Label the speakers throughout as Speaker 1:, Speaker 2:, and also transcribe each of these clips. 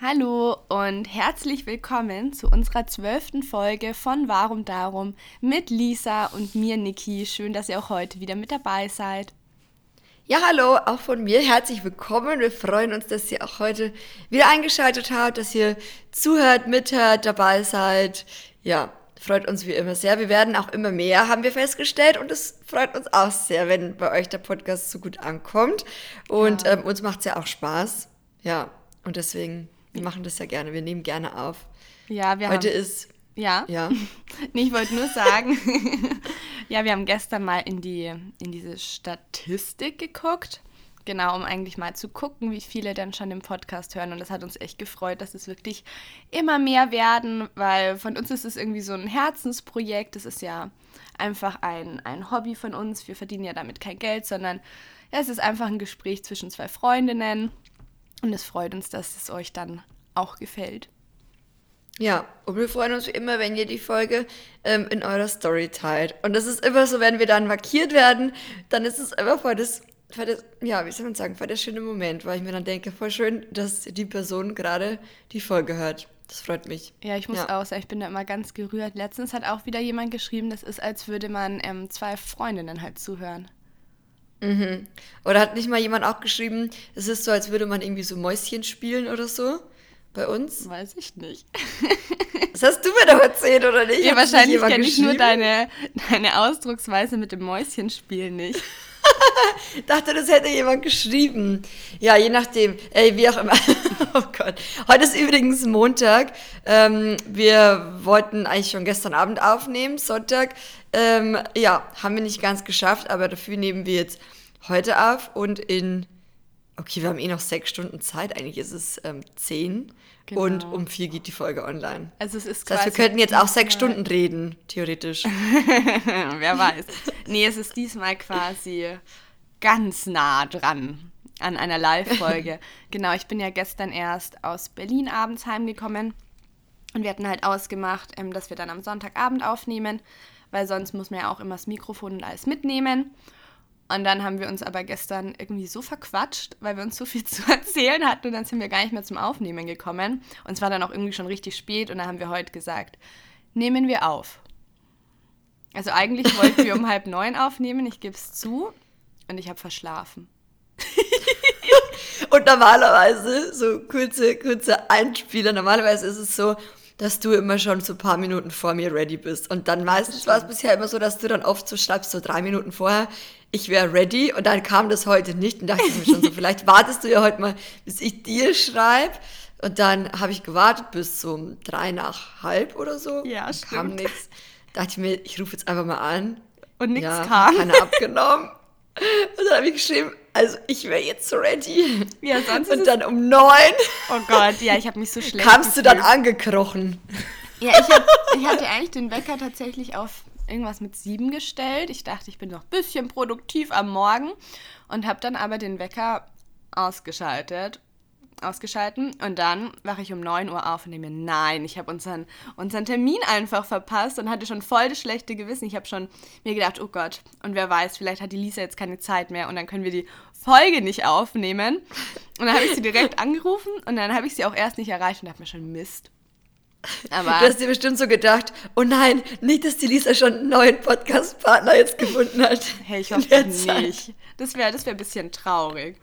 Speaker 1: Hallo und herzlich willkommen zu unserer zwölften Folge von Warum Darum mit Lisa und mir, Niki. Schön, dass ihr auch heute wieder mit dabei seid.
Speaker 2: Ja, hallo, auch von mir herzlich willkommen. Wir freuen uns, dass ihr auch heute wieder eingeschaltet habt, dass ihr zuhört, mithört, dabei seid. Ja, freut uns wie immer sehr. Wir werden auch immer mehr, haben wir festgestellt. Und es freut uns auch sehr, wenn bei euch der Podcast so gut ankommt. Und ja. ähm, uns macht es ja auch Spaß. Ja, und deswegen, wir machen das ja gerne. Wir nehmen gerne auf.
Speaker 1: Ja, wir
Speaker 2: Heute
Speaker 1: haben,
Speaker 2: ist.
Speaker 1: Ja.
Speaker 2: Ja.
Speaker 1: nee, ich wollte nur sagen, ja, wir haben gestern mal in, die, in diese Statistik geguckt. Genau, um eigentlich mal zu gucken, wie viele denn schon den Podcast hören. Und das hat uns echt gefreut, dass es wirklich immer mehr werden, weil von uns ist es irgendwie so ein Herzensprojekt. Das ist ja einfach ein, ein Hobby von uns. Wir verdienen ja damit kein Geld, sondern es ist einfach ein Gespräch zwischen zwei Freundinnen. Und es freut uns, dass es euch dann auch gefällt.
Speaker 2: Ja, und wir freuen uns wie immer, wenn ihr die Folge ähm, in eurer Story teilt. Und das ist immer so, wenn wir dann markiert werden, dann ist es immer voll das war das, ja, wie soll man sagen, war der schöne Moment, weil ich mir dann denke, voll schön, dass die Person gerade die Folge hört. Das freut mich.
Speaker 1: Ja, ich muss ja. auch sagen, ich bin da immer ganz gerührt. Letztens hat auch wieder jemand geschrieben, das ist, als würde man ähm, zwei Freundinnen halt zuhören.
Speaker 2: Mhm. Oder hat nicht mal jemand auch geschrieben, es ist so, als würde man irgendwie so Mäuschen spielen oder so? Bei uns?
Speaker 1: Weiß ich nicht.
Speaker 2: Das hast du mir doch erzählt, oder nicht?
Speaker 1: Ja, wahrscheinlich kenne ich nur deine, deine Ausdrucksweise mit dem Mäuschenspiel nicht.
Speaker 2: Dachte, das hätte jemand geschrieben. Ja, je nachdem. Ey, wie auch immer. oh Gott. Heute ist übrigens Montag. Ähm, wir wollten eigentlich schon gestern Abend aufnehmen, Sonntag. Ähm, ja, haben wir nicht ganz geschafft, aber dafür nehmen wir jetzt heute auf und in. Okay, wir haben eh noch sechs Stunden Zeit. Eigentlich ist es ähm, zehn. Genau. Und um vier geht die Folge online.
Speaker 1: Also es ist
Speaker 2: das heißt, wir könnten jetzt auch sechs Stunden reden, theoretisch.
Speaker 1: Wer weiß. Nee, es ist diesmal quasi ganz nah dran an einer Live-Folge. genau, ich bin ja gestern erst aus Berlin abends heimgekommen. Und wir hatten halt ausgemacht, ähm, dass wir dann am Sonntagabend aufnehmen, weil sonst muss man ja auch immer das Mikrofon und alles mitnehmen. Und dann haben wir uns aber gestern irgendwie so verquatscht, weil wir uns so viel zu erzählen hatten und dann sind wir gar nicht mehr zum Aufnehmen gekommen. Und es war dann auch irgendwie schon richtig spät und dann haben wir heute gesagt, nehmen wir auf. Also eigentlich wollten wir um halb neun aufnehmen, ich gebe es zu, und ich habe verschlafen.
Speaker 2: und normalerweise, so kurze, kurze Einspieler, normalerweise ist es so, dass du immer schon so ein paar Minuten vor mir ready bist. Und dann meistens war es bisher immer so, dass du dann oft so schreibst, so drei Minuten vorher, ich wäre ready. Und dann kam das heute nicht und dachte ich mir schon so, vielleicht wartest du ja heute mal, bis ich dir schreibe. Und dann habe ich gewartet bis so um drei nach halb oder so.
Speaker 1: Ja, stimmt.
Speaker 2: Kam nichts. Dachte ich mir, ich rufe jetzt einfach mal an.
Speaker 1: Und nichts
Speaker 2: ja,
Speaker 1: kam.
Speaker 2: Keiner abgenommen. Und dann habe ich geschrieben, also ich wäre jetzt ready.
Speaker 1: Ja, sonst
Speaker 2: Und dann um neun.
Speaker 1: Oh Gott, ja, ich habe mich so schlecht
Speaker 2: Kamst gefühlt. du dann angekrochen?
Speaker 1: Ja, ich, hab, ich hatte eigentlich den Wecker tatsächlich auf irgendwas mit sieben gestellt. Ich dachte, ich bin noch ein bisschen produktiv am Morgen und habe dann aber den Wecker ausgeschaltet ausgeschalten und dann wache ich um 9 Uhr auf und denke mir, nein, ich habe unseren, unseren Termin einfach verpasst und hatte schon voll das schlechte Gewissen. Ich habe schon mir gedacht, oh Gott, und wer weiß, vielleicht hat die Lisa jetzt keine Zeit mehr und dann können wir die Folge nicht aufnehmen. Und dann habe ich sie direkt angerufen und dann habe ich sie auch erst nicht erreicht und dachte mir schon, Mist.
Speaker 2: Aber du hast dir bestimmt so gedacht, oh nein, nicht, dass die Lisa schon einen neuen Podcast-Partner jetzt gefunden hat.
Speaker 1: Hey, ich hoffe nicht. Das wäre das wär ein bisschen traurig.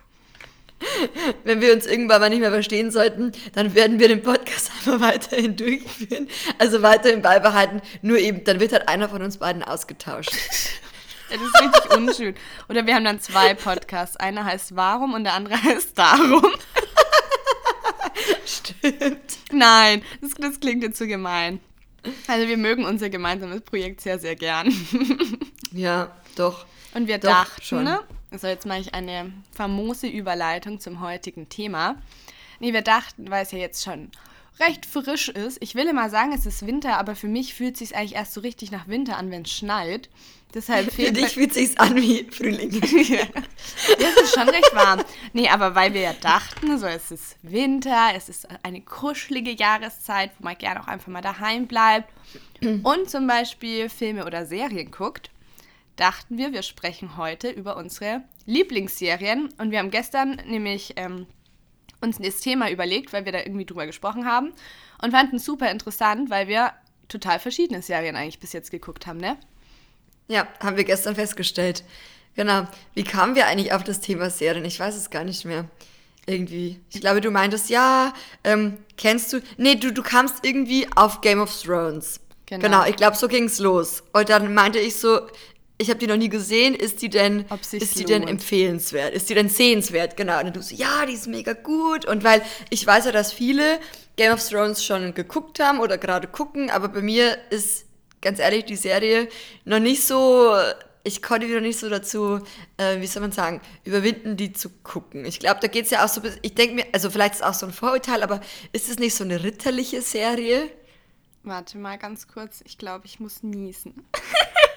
Speaker 2: Wenn wir uns irgendwann mal nicht mehr verstehen sollten, dann werden wir den Podcast einfach weiterhin durchführen. Also weiterhin beibehalten. Nur eben, dann wird halt einer von uns beiden ausgetauscht.
Speaker 1: Ja, das ist richtig unschön. Oder wir haben dann zwei Podcasts. Einer heißt Warum und der andere heißt Darum.
Speaker 2: Stimmt.
Speaker 1: Nein, das, das klingt jetzt so gemein. Also wir mögen unser gemeinsames Projekt sehr, sehr gern.
Speaker 2: Ja, doch.
Speaker 1: Und wir
Speaker 2: doch,
Speaker 1: dachten,
Speaker 2: schon.
Speaker 1: ne? Also jetzt mache ich eine famose Überleitung zum heutigen Thema. Nee, wir dachten, weil es ja jetzt schon recht frisch ist. Ich will immer sagen, es ist Winter, aber für mich fühlt es sich eigentlich erst so richtig nach Winter an, wenn es schneit. Deshalb
Speaker 2: Für dich fühlt es sich an wie Frühling.
Speaker 1: ja, es ist schon recht warm. Nee, aber weil wir ja dachten, so es ist Winter, es ist eine kuschelige Jahreszeit, wo man gerne auch einfach mal daheim bleibt und zum Beispiel Filme oder Serien guckt, dachten wir, wir sprechen heute über unsere Lieblingsserien. Und wir haben gestern nämlich ähm, uns das Thema überlegt, weil wir da irgendwie drüber gesprochen haben und fanden es super interessant, weil wir total verschiedene Serien eigentlich bis jetzt geguckt haben, ne?
Speaker 2: Ja, haben wir gestern festgestellt. Genau. Wie kamen wir eigentlich auf das Thema Serien? Ich weiß es gar nicht mehr. Irgendwie. Ich glaube, du meintest, ja, ähm, kennst du. Nee, du, du kamst irgendwie auf Game of Thrones. Genau, genau ich glaube, so ging es los. Und dann meinte ich so, ich habe die noch nie gesehen, ist die denn, ist die denn empfehlenswert? Ist die denn sehenswert? Genau. Und dann du so, ja, die ist mega gut. Und weil ich weiß ja, dass viele Game of Thrones schon geguckt haben oder gerade gucken, aber bei mir ist ganz ehrlich die Serie noch nicht so ich konnte wieder nicht so dazu, äh, wie soll man sagen, überwinden, die zu gucken. Ich glaube, da geht es ja auch so, ich denke mir, also vielleicht ist es auch so ein Vorurteil, aber ist es nicht so eine ritterliche Serie?
Speaker 1: Warte mal ganz kurz, ich glaube, ich muss niesen.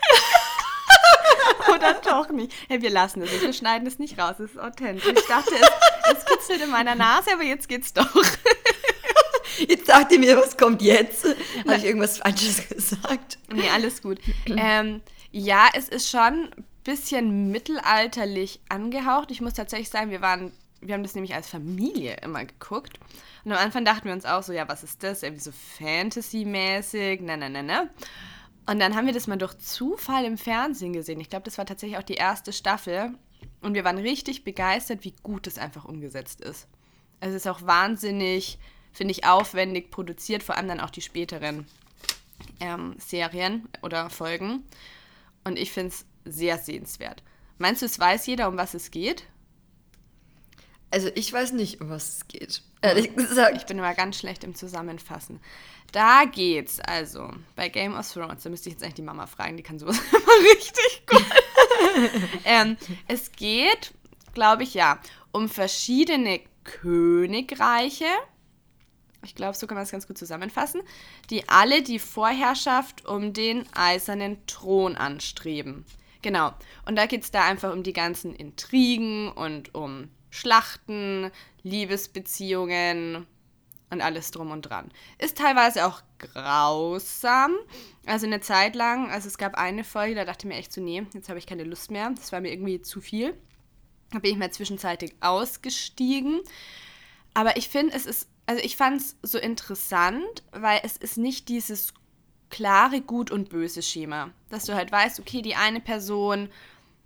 Speaker 1: Oder doch nicht. Hey, wir lassen es. Wir schneiden es nicht raus. Es ist authentisch. Ich dachte, es, es kitzelt in meiner Nase, aber jetzt geht's doch.
Speaker 2: Jetzt dachte mir, was kommt jetzt? Habe ich irgendwas Falsches gesagt?
Speaker 1: Nee, alles gut. ähm, ja, es ist schon ein bisschen mittelalterlich angehaucht. Ich muss tatsächlich sagen, wir waren, wir haben das nämlich als Familie immer geguckt. Und am Anfang dachten wir uns auch so, ja, was ist das? Irgendwie so Fantasy-mäßig, ne, ne, ne, ne. Und dann haben wir das mal durch Zufall im Fernsehen gesehen. Ich glaube, das war tatsächlich auch die erste Staffel. Und wir waren richtig begeistert, wie gut es einfach umgesetzt ist. Also es ist auch wahnsinnig, finde ich, aufwendig produziert, vor allem dann auch die späteren ähm, Serien oder Folgen. Und ich finde es sehr sehenswert. Meinst du, es weiß jeder, um was es geht?
Speaker 2: Also ich weiß nicht, um was es geht. Ehrlich gesagt.
Speaker 1: Ich bin immer ganz schlecht im Zusammenfassen. Da geht's also bei Game of Thrones. Da müsste ich jetzt eigentlich die Mama fragen, die kann sowas immer richtig gut. ähm, es geht, glaube ich, ja, um verschiedene Königreiche ich glaube, so kann man es ganz gut zusammenfassen, die alle die Vorherrschaft um den eisernen Thron anstreben. Genau. Und da geht es da einfach um die ganzen Intrigen und um Schlachten, Liebesbeziehungen und alles drum und dran. Ist teilweise auch grausam. Also eine Zeit lang, also es gab eine Folge, da dachte ich mir echt so, nee, jetzt habe ich keine Lust mehr. Das war mir irgendwie zu viel. Da bin ich mal zwischenzeitlich ausgestiegen. Aber ich finde, es ist also ich fand es so interessant, weil es ist nicht dieses klare Gut und Böse Schema, dass du halt weißt, okay, die eine Person,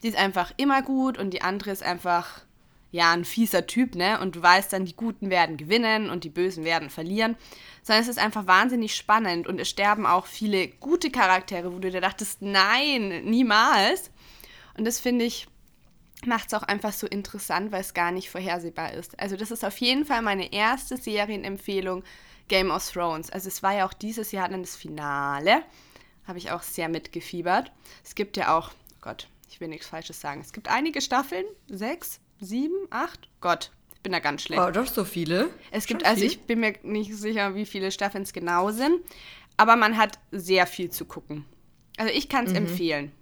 Speaker 1: die ist einfach immer gut und die andere ist einfach ja ein fieser Typ, ne? Und du weißt dann, die Guten werden gewinnen und die Bösen werden verlieren, sondern es ist einfach wahnsinnig spannend und es sterben auch viele gute Charaktere, wo du dir dachtest, nein, niemals. Und das finde ich macht es auch einfach so interessant, weil es gar nicht vorhersehbar ist. Also das ist auf jeden Fall meine erste Serienempfehlung, Game of Thrones. Also es war ja auch dieses Jahr dann das Finale, habe ich auch sehr mitgefiebert. Es gibt ja auch, oh Gott, ich will nichts Falsches sagen, es gibt einige Staffeln, sechs, sieben, acht, Gott, ich bin da ganz schlecht.
Speaker 2: Oh, doch so viele?
Speaker 1: Es gibt, Schon also viel? ich bin mir nicht sicher, wie viele Staffeln es genau sind, aber man hat sehr viel zu gucken. Also ich kann es mhm. empfehlen.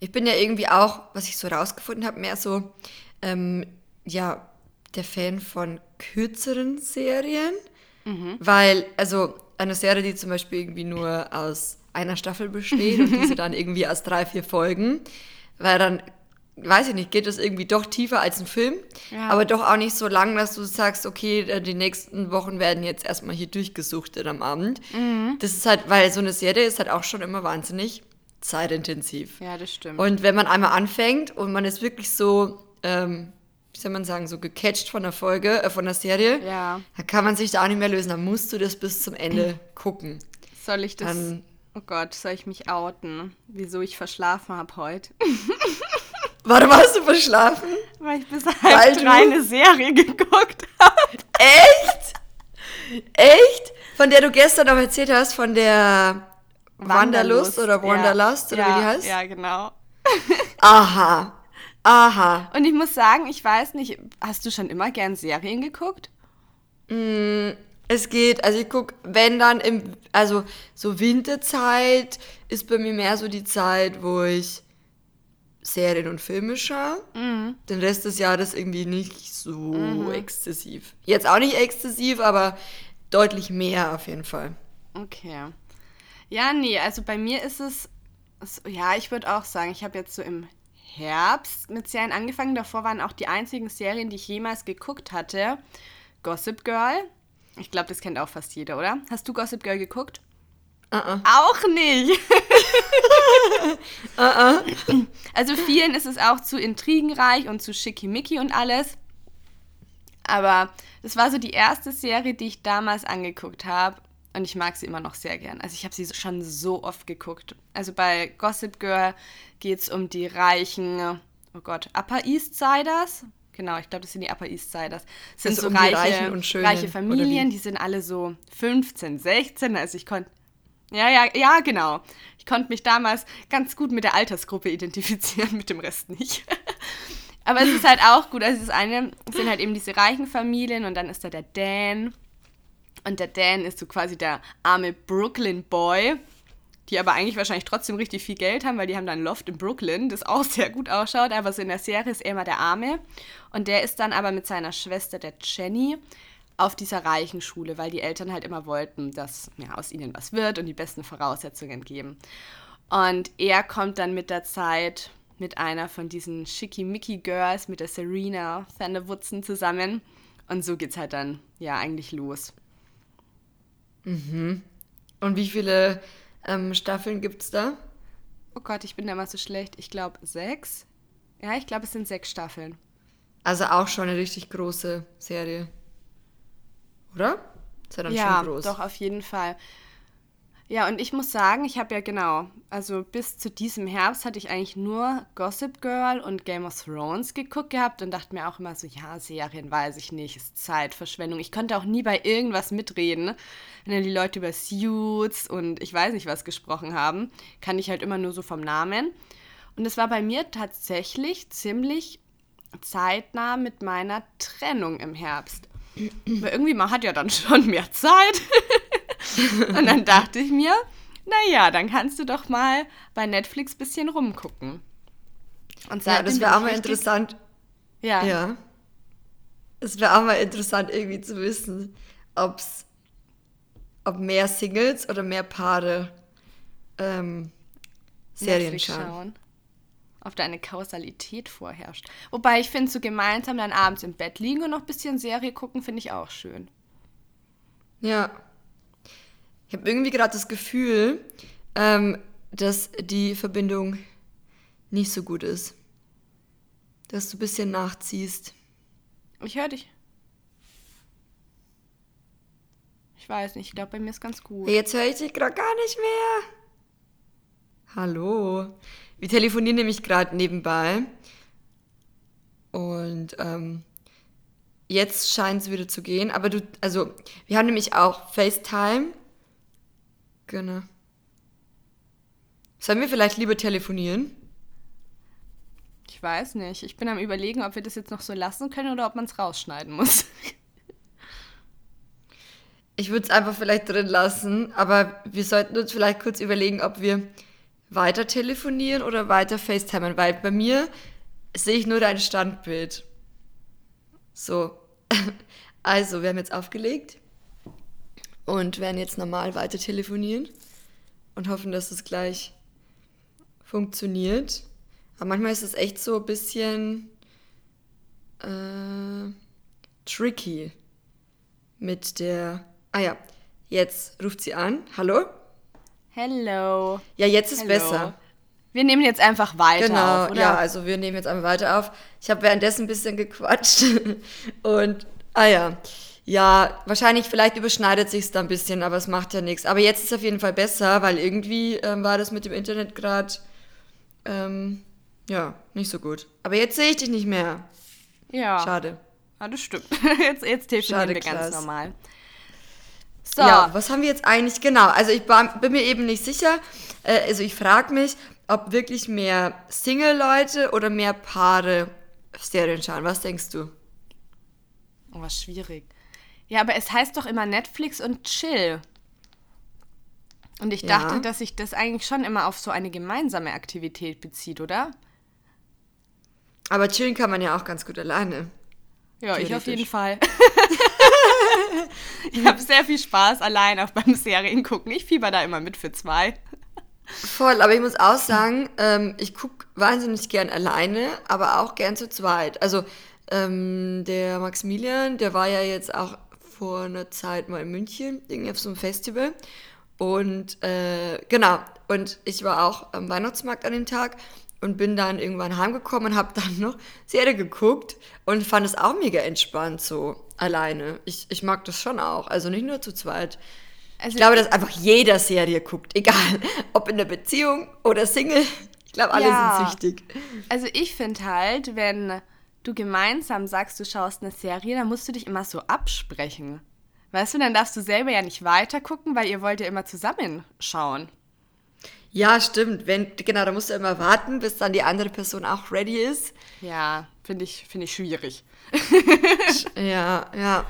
Speaker 2: Ich bin ja irgendwie auch, was ich so rausgefunden habe, mehr so, ähm, ja, der Fan von kürzeren Serien. Mhm. Weil, also eine Serie, die zum Beispiel irgendwie nur aus einer Staffel besteht und diese dann irgendwie aus drei, vier Folgen, weil dann, weiß ich nicht, geht das irgendwie doch tiefer als ein Film, ja. aber doch auch nicht so lang, dass du sagst, okay, äh, die nächsten Wochen werden jetzt erstmal hier durchgesuchtet am Abend. Mhm. Das ist halt, weil so eine Serie ist halt auch schon immer wahnsinnig zeitintensiv.
Speaker 1: Ja, das stimmt.
Speaker 2: Und wenn man einmal anfängt und man ist wirklich so, ähm, wie soll man sagen, so gecatcht von der Folge, äh, von der Serie,
Speaker 1: ja.
Speaker 2: dann kann man sich da auch nicht mehr lösen. Dann musst du das bis zum Ende gucken.
Speaker 1: Soll ich das? Dann, oh Gott, soll ich mich outen? Wieso ich verschlafen habe heute?
Speaker 2: Warum hast du verschlafen?
Speaker 1: Weil ich bis halb drei eine Serie geguckt habe.
Speaker 2: Echt? Echt? Von der du gestern noch erzählt hast, von der Wanderlust, oder Wanderlust ja. oder
Speaker 1: ja,
Speaker 2: wie die heißt?
Speaker 1: Ja, genau.
Speaker 2: Aha. Aha.
Speaker 1: Und ich muss sagen, ich weiß nicht, hast du schon immer gern Serien geguckt?
Speaker 2: Mm, es geht, also ich gucke, wenn dann im, also so Winterzeit ist bei mir mehr so die Zeit, wo ich Serien und Filme schaue. Mhm. Den Rest des Jahres irgendwie nicht so mhm. exzessiv. Jetzt auch nicht exzessiv, aber deutlich mehr auf jeden Fall.
Speaker 1: Okay. Ja, nee, also bei mir ist es, es ja, ich würde auch sagen, ich habe jetzt so im Herbst mit Serien angefangen. Davor waren auch die einzigen Serien, die ich jemals geguckt hatte. Gossip Girl. Ich glaube, das kennt auch fast jeder, oder? Hast du Gossip Girl geguckt?
Speaker 2: Uh -uh.
Speaker 1: Auch nicht. Also vielen ist es auch zu intrigenreich und zu schickimicki und alles. Aber das war so die erste Serie, die ich damals angeguckt habe. Und ich mag sie immer noch sehr gern. Also ich habe sie schon so oft geguckt. Also bei Gossip Girl geht es um die reichen, oh Gott, Upper East Siders. Genau, ich glaube, das sind die Upper East Siders. Das sind
Speaker 2: Also
Speaker 1: so
Speaker 2: um
Speaker 1: reiche,
Speaker 2: Schönen,
Speaker 1: reiche Familien, die sind alle so 15, 16. Also ich konnte ja, ja, ja, genau. Ich konnte mich damals ganz gut mit der Altersgruppe identifizieren, mit dem Rest nicht. Aber es ist halt auch gut. Also das eine sind halt eben diese reichen Familien und dann ist da der Dan. Und der Dan ist so quasi der arme Brooklyn Boy, die aber eigentlich wahrscheinlich trotzdem richtig viel Geld haben, weil die haben da ein Loft in Brooklyn, das auch sehr gut ausschaut. Aber so in der Serie ist er immer der Arme. Und der ist dann aber mit seiner Schwester, der Jenny, auf dieser reichen Schule, weil die Eltern halt immer wollten, dass ja, aus ihnen was wird und die besten Voraussetzungen geben. Und er kommt dann mit der Zeit mit einer von diesen Schickimicki Girls, mit der Serena Vanderwoodson zusammen. Und so geht's halt dann ja eigentlich los.
Speaker 2: Und wie viele ähm, Staffeln gibt's da?
Speaker 1: Oh Gott, ich bin da mal so schlecht. Ich glaube sechs. Ja, ich glaube, es sind sechs Staffeln.
Speaker 2: Also auch schon eine richtig große Serie. Oder? Ist ja dann
Speaker 1: ja,
Speaker 2: schon groß.
Speaker 1: doch, auf jeden Fall. Ja, und ich muss sagen, ich habe ja genau, also bis zu diesem Herbst hatte ich eigentlich nur Gossip Girl und Game of Thrones geguckt gehabt und dachte mir auch immer so, ja, Serien weiß ich nicht, ist Zeitverschwendung. Ich konnte auch nie bei irgendwas mitreden. Wenn dann die Leute über Suits und ich weiß nicht was gesprochen haben, kann ich halt immer nur so vom Namen. Und es war bei mir tatsächlich ziemlich zeitnah mit meiner Trennung im Herbst. Weil irgendwie, man hat ja dann schon mehr Zeit. Und dann dachte ich mir, naja, dann kannst du doch mal bei Netflix ein bisschen rumgucken. Und
Speaker 2: ja, das wäre auch mal interessant.
Speaker 1: Ja.
Speaker 2: Ja. Es wäre auch mal interessant, irgendwie zu wissen, ob's, ob mehr Singles oder mehr Paare ähm, Serien
Speaker 1: Netflix
Speaker 2: schauen.
Speaker 1: Ob da eine Kausalität vorherrscht. Wobei ich finde, so gemeinsam dann abends im Bett liegen und noch ein bisschen Serie gucken, finde ich auch schön.
Speaker 2: Ja. Ich habe irgendwie gerade das Gefühl, ähm, dass die Verbindung nicht so gut ist. Dass du ein bisschen nachziehst.
Speaker 1: Ich höre dich. Ich weiß nicht, ich glaube, bei mir ist ganz gut.
Speaker 2: Jetzt höre ich dich gerade gar nicht mehr. Hallo. Wir telefonieren nämlich gerade nebenbei. Und ähm, jetzt scheint es wieder zu gehen. Aber du, also, wir haben nämlich auch FaceTime. Genau. Sollen wir vielleicht lieber telefonieren?
Speaker 1: Ich weiß nicht. Ich bin am überlegen, ob wir das jetzt noch so lassen können oder ob man es rausschneiden muss.
Speaker 2: Ich würde es einfach vielleicht drin lassen, aber wir sollten uns vielleicht kurz überlegen, ob wir weiter telefonieren oder weiter FaceTimen, weil bei mir sehe ich nur dein Standbild. So. Also, wir haben jetzt aufgelegt und werden jetzt normal weiter telefonieren und hoffen, dass es gleich funktioniert. Aber manchmal ist es echt so ein bisschen äh, tricky mit der. Ah ja, jetzt ruft sie an. Hallo?
Speaker 1: Hello.
Speaker 2: Ja, jetzt ist
Speaker 1: Hello.
Speaker 2: besser.
Speaker 1: Wir nehmen jetzt einfach weiter
Speaker 2: Genau,
Speaker 1: auf, oder?
Speaker 2: ja, also wir nehmen jetzt einmal weiter auf. Ich habe währenddessen ein bisschen gequatscht und, ah ja, ja, wahrscheinlich, vielleicht überschneidet sich da ein bisschen, aber es macht ja nichts. Aber jetzt ist es auf jeden Fall besser, weil irgendwie ähm, war das mit dem Internet gerade, ähm, ja, nicht so gut. Aber jetzt sehe ich dich nicht mehr.
Speaker 1: ja.
Speaker 2: Schade.
Speaker 1: Ja, das stimmt. Jetzt, jetzt telefonieren
Speaker 2: Schade,
Speaker 1: wir ganz normal. So.
Speaker 2: Ja, was haben wir jetzt eigentlich genau? Also ich bin mir eben nicht sicher. Äh, also ich frage mich, ob wirklich mehr Single-Leute oder mehr Paare Serien schauen. Was denkst du?
Speaker 1: Oh, was schwierig. Ja, aber es heißt doch immer Netflix und Chill. Und ich
Speaker 2: Ja.
Speaker 1: dachte, dass sich das eigentlich schon immer auf so eine gemeinsame Aktivität bezieht, oder?
Speaker 2: Aber chillen kann man ja auch ganz gut alleine.
Speaker 1: Ja, ich auf jeden Fall. ich habe sehr viel Spaß allein auch beim Serien gucken. Ich fieber da immer mit für zwei.
Speaker 2: Voll, aber ich muss auch sagen, ähm, ich gucke wahnsinnig gern alleine, aber auch gern zu zweit. Also ähm, der Maximilian, der war ja jetzt auch vor einer Zeit mal in München, irgendwie auf so einem Festival. Und äh, genau, und ich war auch am Weihnachtsmarkt an dem Tag und bin dann irgendwann heimgekommen und habe dann noch Serie geguckt und fand es auch mega entspannt so alleine. Ich, ich mag das schon auch, also nicht nur zu zweit. Also ich glaube, dass einfach jeder Serie guckt, egal ob in der Beziehung oder Single. Ich glaube, alle ja. sind süchtig.
Speaker 1: Also ich finde halt, wenn du gemeinsam sagst, du schaust eine Serie, dann musst du dich immer so absprechen. Weißt du, dann darfst du selber ja nicht weiter gucken, weil ihr wollt ja immer zusammen schauen.
Speaker 2: Ja, stimmt. Wenn, genau, da musst du immer warten, bis dann die andere Person auch ready ist.
Speaker 1: Ja, finde ich, find ich schwierig.
Speaker 2: ja, ja.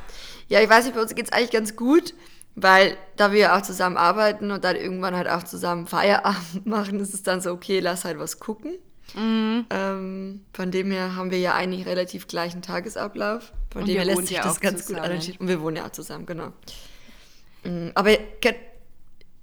Speaker 2: Ja, ich weiß nicht, bei uns geht es eigentlich ganz gut, weil da wir auch zusammen arbeiten und dann irgendwann halt auch zusammen Feierabend machen, ist es dann so, okay, lass halt was gucken. Mhm. Ähm, von dem her haben wir ja eigentlich relativ gleichen Tagesablauf. Von und dem her lässt sich das ganz zusammen. gut arrangieren. Und wir wohnen ja auch zusammen, genau. Mhm, aber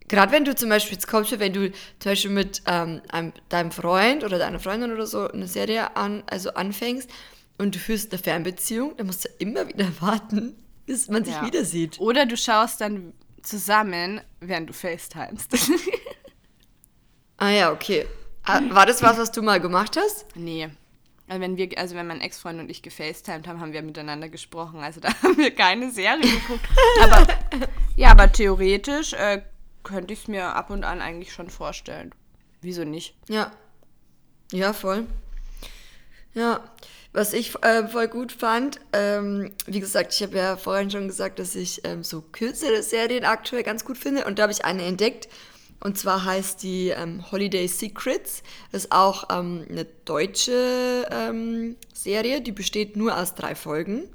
Speaker 2: gerade wenn du zum Beispiel, jetzt kommst du, wenn du zum Beispiel mit ähm, einem, deinem Freund oder deiner Freundin oder so eine Serie an, also anfängst und du führst eine Fernbeziehung, dann musst du immer wieder warten, bis man sich ja. wieder sieht.
Speaker 1: Oder du schaust dann zusammen, während du FaceTimest.
Speaker 2: ah ja, okay. Ah, war das was, was du mal gemacht hast?
Speaker 1: Nee. Also wenn wir, also wenn mein Ex-Freund und ich gefacetimed haben, haben wir miteinander gesprochen. Also da haben wir keine Serie geguckt. aber ja, aber theoretisch äh, könnte ich es mir ab und an eigentlich schon vorstellen. Wieso nicht?
Speaker 2: Ja. Ja, voll. Ja. Was ich äh, voll gut fand, ähm, wie gesagt, ich habe ja vorhin schon gesagt, dass ich ähm, so kürzere Serien aktuell ganz gut finde. Und da habe ich eine entdeckt. Und zwar heißt die ähm, Holiday Secrets. Das ist auch ähm, eine deutsche ähm, Serie, die besteht nur aus drei Folgen.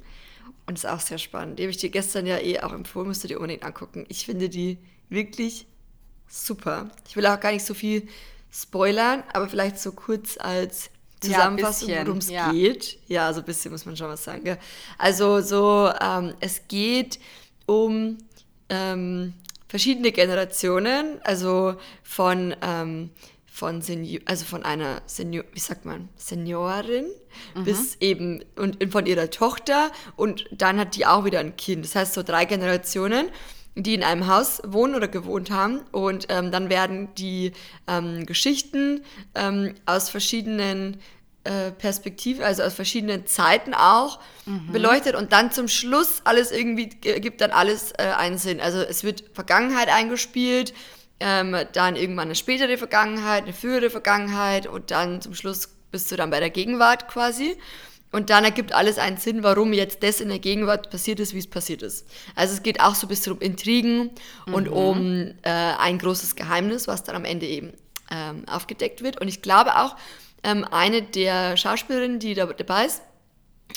Speaker 2: Und ist auch sehr spannend. Die habe ich dir gestern ja eh auch empfohlen, musst du dir unbedingt angucken. Ich finde die wirklich super. Ich will auch gar nicht so viel spoilern, aber vielleicht so kurz als Zusammenfassung, ja, worum es ja. geht. Ja, so ein bisschen muss man schon was sagen. Gell? Also so, ähm, es geht um ähm, verschiedene Generationen, also von, ähm, von Senior, also von einer Senior, wie sagt man, Seniorin mhm. bis eben und von ihrer Tochter und dann hat die auch wieder ein Kind. Das heißt so drei Generationen die in einem Haus wohnen oder gewohnt haben. Und ähm, dann werden die ähm, Geschichten ähm, aus verschiedenen äh, Perspektiven, also aus verschiedenen Zeiten auch mhm. beleuchtet und dann zum Schluss alles irgendwie, gibt dann alles äh, einen Sinn. Also es wird Vergangenheit eingespielt, ähm, dann irgendwann eine spätere Vergangenheit, eine frühere Vergangenheit und dann zum Schluss bist du dann bei der Gegenwart quasi. Und dann ergibt alles einen Sinn, warum jetzt das in der Gegenwart passiert ist, wie es passiert ist. Also es geht auch so ein bisschen um Intrigen mhm. und um äh, ein großes Geheimnis, was dann am Ende eben ähm, aufgedeckt wird. Und ich glaube auch, ähm, eine der Schauspielerinnen, die da dabei ist,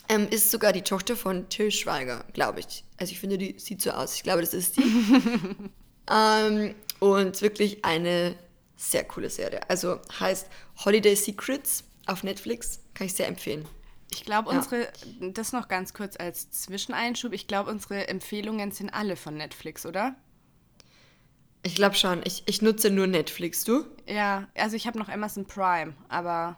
Speaker 2: ähm, ist sogar die Tochter von Till Schweiger, glaube ich. Also ich finde, die sieht so aus. Ich glaube, das ist die. Ähm, und wirklich eine sehr coole Serie. Also heißt Holiday Secrets auf Netflix. Kann ich sehr empfehlen.
Speaker 1: Ich glaube, unsere, ja. das noch ganz kurz als Zwischeneinschub, ich glaube, unsere Empfehlungen sind alle von Netflix, oder?
Speaker 2: Ich glaube schon. Ich, ich nutze nur Netflix, du?
Speaker 1: Ja, also ich habe noch Amazon Prime, aber.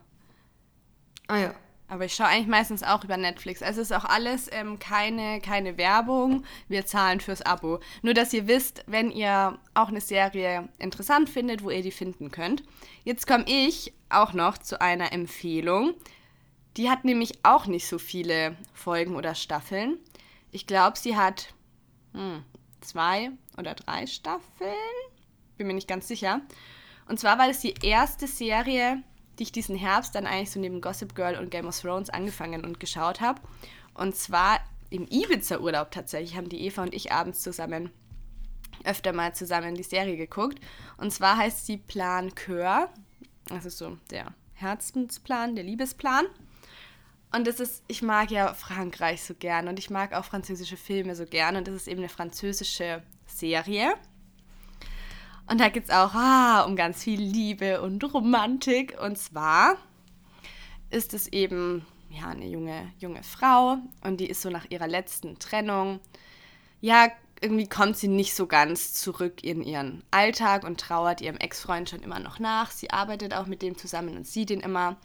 Speaker 2: Ah ja.
Speaker 1: Aber ich schaue eigentlich meistens auch über Netflix. Also es ist auch alles ähm, keine, keine Werbung. Wir zahlen fürs Abo. Nur, dass ihr wisst, wenn ihr auch eine Serie interessant findet, wo ihr die finden könnt. Jetzt komme ich auch noch zu einer Empfehlung. Die hat nämlich auch nicht so viele Folgen oder Staffeln. Ich glaube, sie hat hm, zwei oder drei Staffeln. Bin mir nicht ganz sicher. Und zwar war das die erste Serie, die ich diesen Herbst dann eigentlich so neben Gossip Girl und Game of Thrones angefangen und geschaut habe. Und zwar im Ibiza-Urlaub tatsächlich haben die Eva und ich abends zusammen öfter mal zusammen die Serie geguckt. Und zwar heißt sie Plan Coeur. Das ist so der Herzensplan, der Liebesplan. Und das ist, ich mag ja Frankreich so gern und ich mag auch französische Filme so gern und das ist eben eine französische Serie. Und da geht es auch ah, um ganz viel Liebe und Romantik. Und zwar ist es eben ja, eine junge, junge Frau und die ist so nach ihrer letzten Trennung ja irgendwie kommt sie nicht so ganz zurück in ihren Alltag und trauert ihrem Ex-Freund schon immer noch nach. Sie arbeitet auch mit dem zusammen und sieht ihn immer.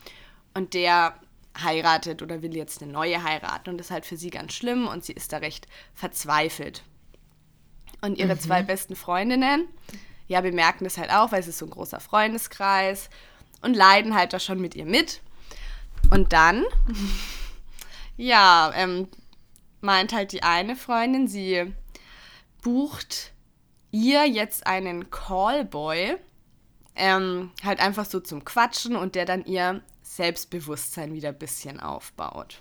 Speaker 1: Und der heiratet oder will jetzt eine neue heiraten. Und das ist halt für sie ganz schlimm und sie ist da recht verzweifelt. Und ihre mhm. zwei besten Freundinnen, ja, bemerken das halt auch, weil es ist so ein großer Freundeskreis und leiden halt da schon mit ihr mit. Und dann, ja, ähm, meint halt die eine Freundin, sie bucht ihr jetzt einen Callboy, ähm, halt einfach so zum Quatschen und der dann ihr Selbstbewusstsein wieder ein bisschen aufbaut.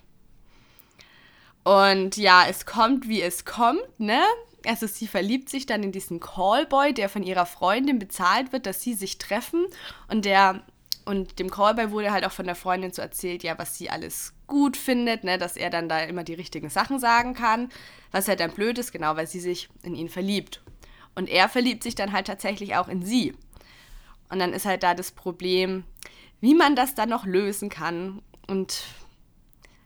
Speaker 1: Und ja, es kommt, wie es kommt, ne? Also sie verliebt sich dann in diesen Callboy, der von ihrer Freundin bezahlt wird, dass sie sich treffen. Und der und dem Callboy wurde halt auch von der Freundin so erzählt, ja, was sie alles gut findet, ne, dass er dann da immer die richtigen Sachen sagen kann. Was halt dann blöd ist, genau, weil sie sich in ihn verliebt. Und er verliebt sich dann halt tatsächlich auch in sie. Und dann ist halt da das Problem, wie man das dann noch lösen kann. Und